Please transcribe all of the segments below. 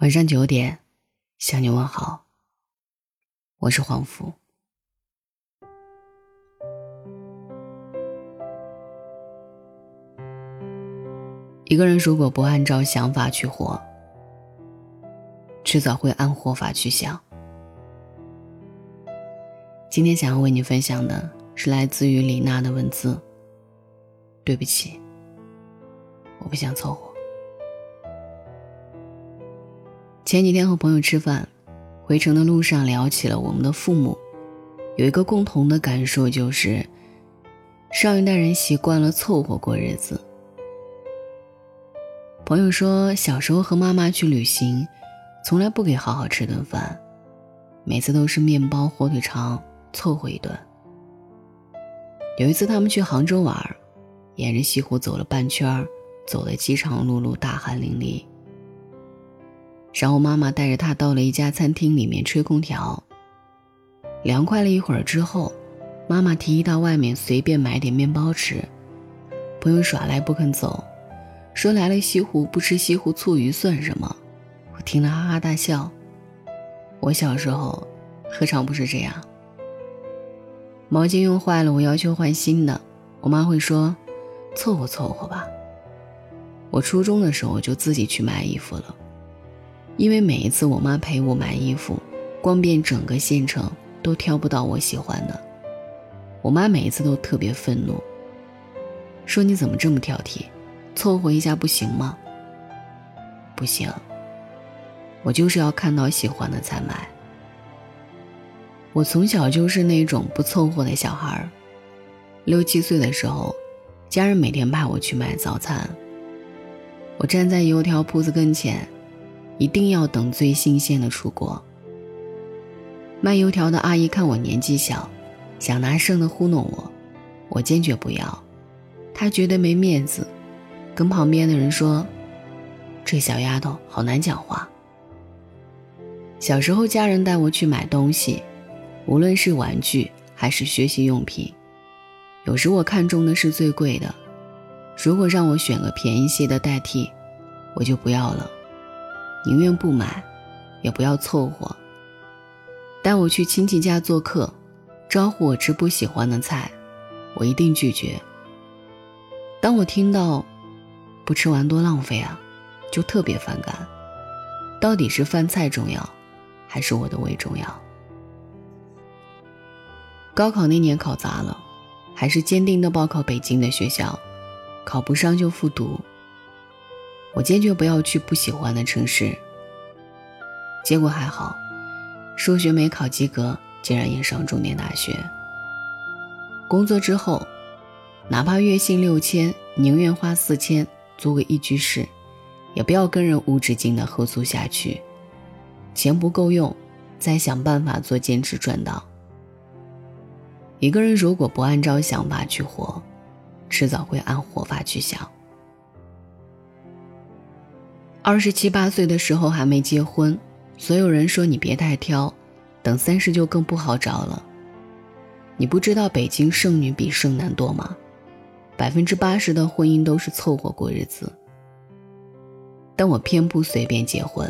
晚上九点，向你问好。我是黄福。一个人如果不按照想法去活，迟早会按活法去想。今天想要为你分享的是来自于李娜的文字。对不起，我不想凑合。前几天和朋友吃饭，回程的路上聊起了我们的父母，有一个共同的感受就是，上一代人习惯了凑合过日子。朋友说，小时候和妈妈去旅行，从来不给好好吃顿饭，每次都是面包、火腿肠凑合一顿。有一次他们去杭州玩，沿着西湖走了半圈，走得饥肠辘辘、大汗淋漓。然后妈妈带着他到了一家餐厅里面吹空调。凉快了一会儿之后，妈妈提议到外面随便买点面包吃。朋友耍赖不肯走，说来了西湖不吃西湖醋鱼算什么？我听了哈哈大笑。我小时候何尝不是这样？毛巾用坏了，我要求换新的，我妈会说凑合凑合吧。我初中的时候就自己去买衣服了。因为每一次我妈陪我买衣服，逛遍整个县城都挑不到我喜欢的，我妈每一次都特别愤怒，说你怎么这么挑剔，凑合一下不行吗？不行，我就是要看到喜欢的才买。我从小就是那种不凑合的小孩儿，六七岁的时候，家人每天派我去买早餐，我站在油条铺子跟前。一定要等最新鲜的出锅。卖油条的阿姨看我年纪小，想拿剩的糊弄我，我坚决不要。她觉得没面子，跟旁边的人说：“这小丫头好难讲话。”小时候家人带我去买东西，无论是玩具还是学习用品，有时我看中的是最贵的，如果让我选个便宜些的代替，我就不要了。宁愿不买，也不要凑合。带我去亲戚家做客，招呼我吃不喜欢的菜，我一定拒绝。当我听到“不吃完多浪费啊”，就特别反感。到底是饭菜重要，还是我的胃重要？高考那年考砸了，还是坚定的报考北京的学校，考不上就复读。我坚决不要去不喜欢的城市。结果还好，数学没考及格，竟然也上重点大学。工作之后，哪怕月薪六千，宁愿花四千租个一居室，也不要跟人无止境的合租下去。钱不够用，再想办法做兼职赚到。一个人如果不按照想法去活，迟早会按活法去想。二十七八岁的时候还没结婚，所有人说你别太挑，等三十就更不好找了。你不知道北京剩女比剩男多吗？百分之八十的婚姻都是凑合过日子。但我偏不随便结婚，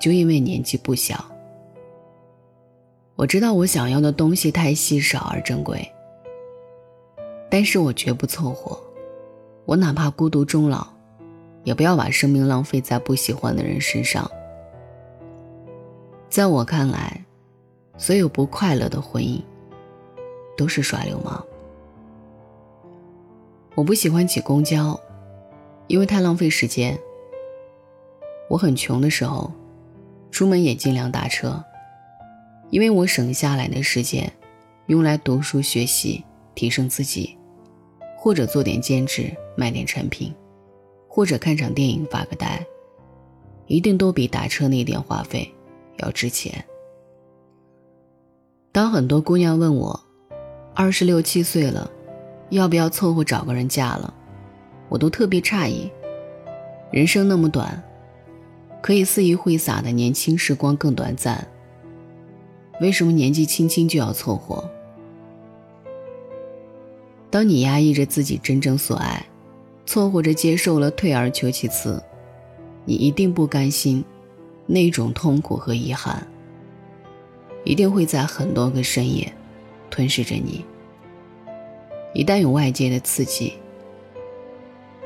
就因为年纪不小。我知道我想要的东西太稀少而珍贵，但是我绝不凑合，我哪怕孤独终老。也不要把生命浪费在不喜欢的人身上。在我看来，所有不快乐的婚姻都是耍流氓。我不喜欢挤公交，因为太浪费时间。我很穷的时候，出门也尽量打车，因为我省下来的时间用来读书学习，提升自己，或者做点兼职，卖点产品。或者看场电影发个呆，一定都比打车那点话费要值钱。当很多姑娘问我，二十六七岁了，要不要凑合找个人嫁了，我都特别诧异。人生那么短，可以肆意挥洒的年轻时光更短暂，为什么年纪轻轻就要凑合？当你压抑着自己真正所爱。凑合着接受了，退而求其次，你一定不甘心，那种痛苦和遗憾，一定会在很多个深夜吞噬着你。一旦有外界的刺激，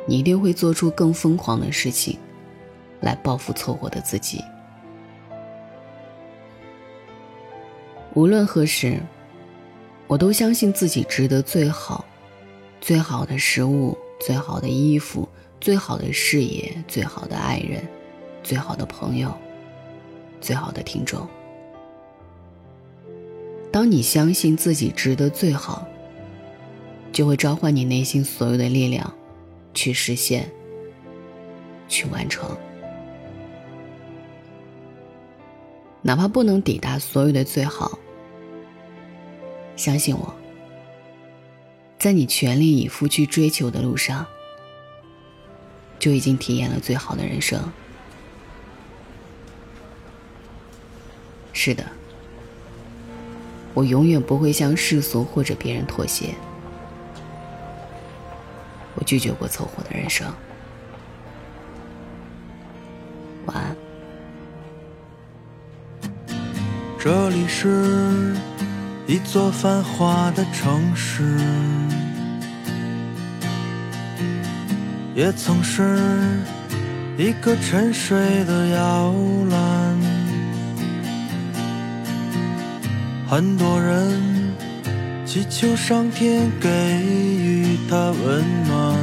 你一定会做出更疯狂的事情，来报复凑合的自己。无论何时，我都相信自己值得最好、最好的食物、最好的衣服、最好的事业、最好的爱人、最好的朋友、最好的听众。当你相信自己值得最好，就会召唤你内心所有的力量，去实现、去完成。哪怕不能抵达所有的最好。相信我，在你全力以赴去追求的路上，就已经体验了最好的人生。是的，我永远不会向世俗或者别人妥协。我拒绝过凑合的人生。晚安。这里是。一座繁华的城市，也曾是一个沉睡的摇篮。很多人祈求上天给予他温暖，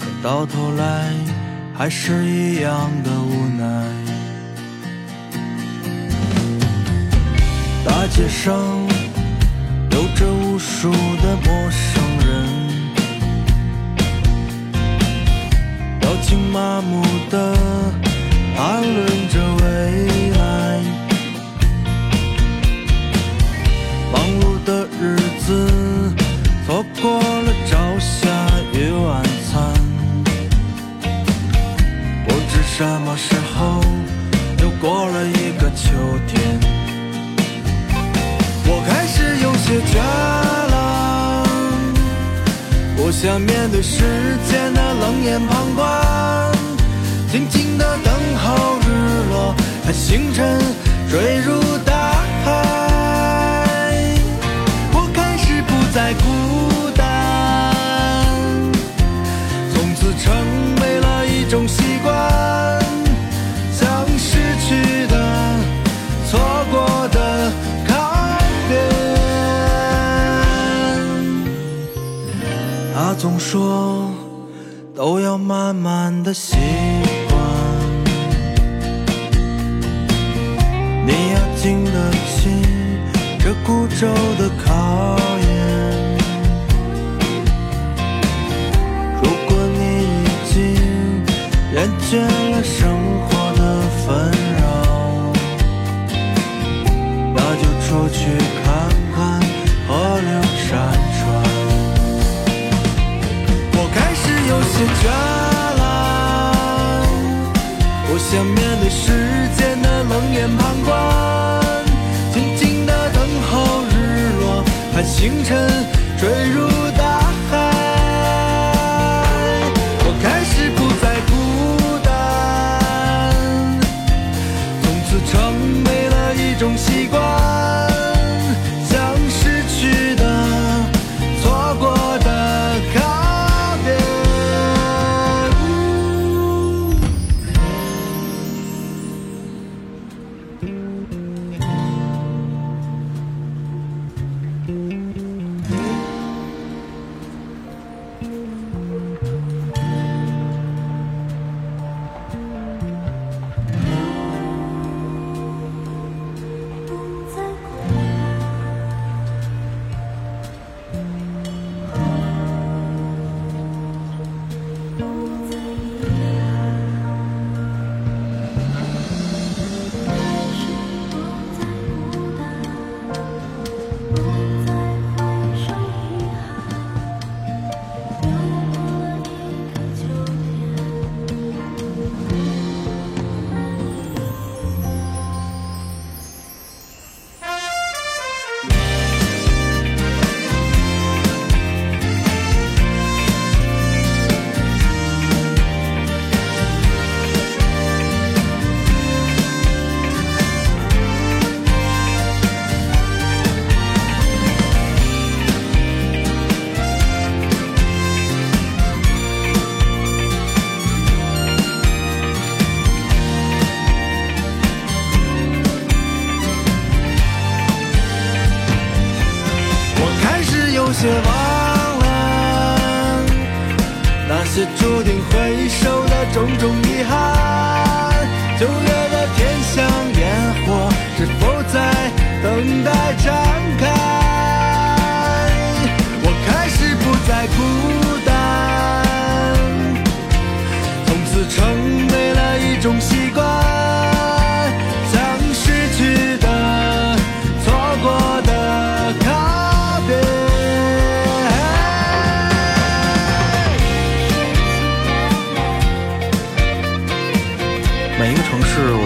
可到头来还是一样的无奈。街上有着无数的陌生人，表情麻木的谈论着未来。忙碌的日子错过对世间的冷眼旁观，静静的等候日落，和星辰坠入大海。我开始不再孤单，从此成他总说都要慢慢的习惯，你要经得起这孤舟的考验。如果你已经厌倦些忘了，那些注定回首的种种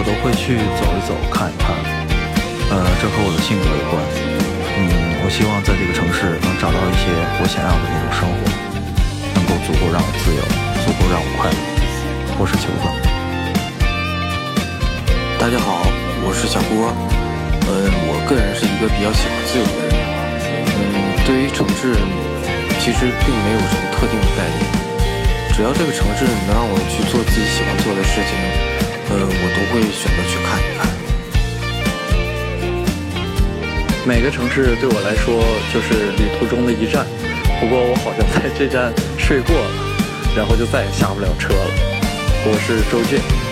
都会去走一走、看一看，呃，这和我的性格有关。嗯，我希望在这个城市能找到一些我想要的那种生活，能够足够让我自由，足够让我快乐。我是球子。大家好，我是小郭。嗯，我个人是一个比较喜欢自由的人。嗯，对于城市，其实并没有什么特定的概念。只要这个城市能让我去做自己喜欢做的事情，呃，我都会选择去看一看。每个城市对我来说就是旅途中的一站，不过我好像在这站睡过了，然后就再也下不了车了。我是周俊。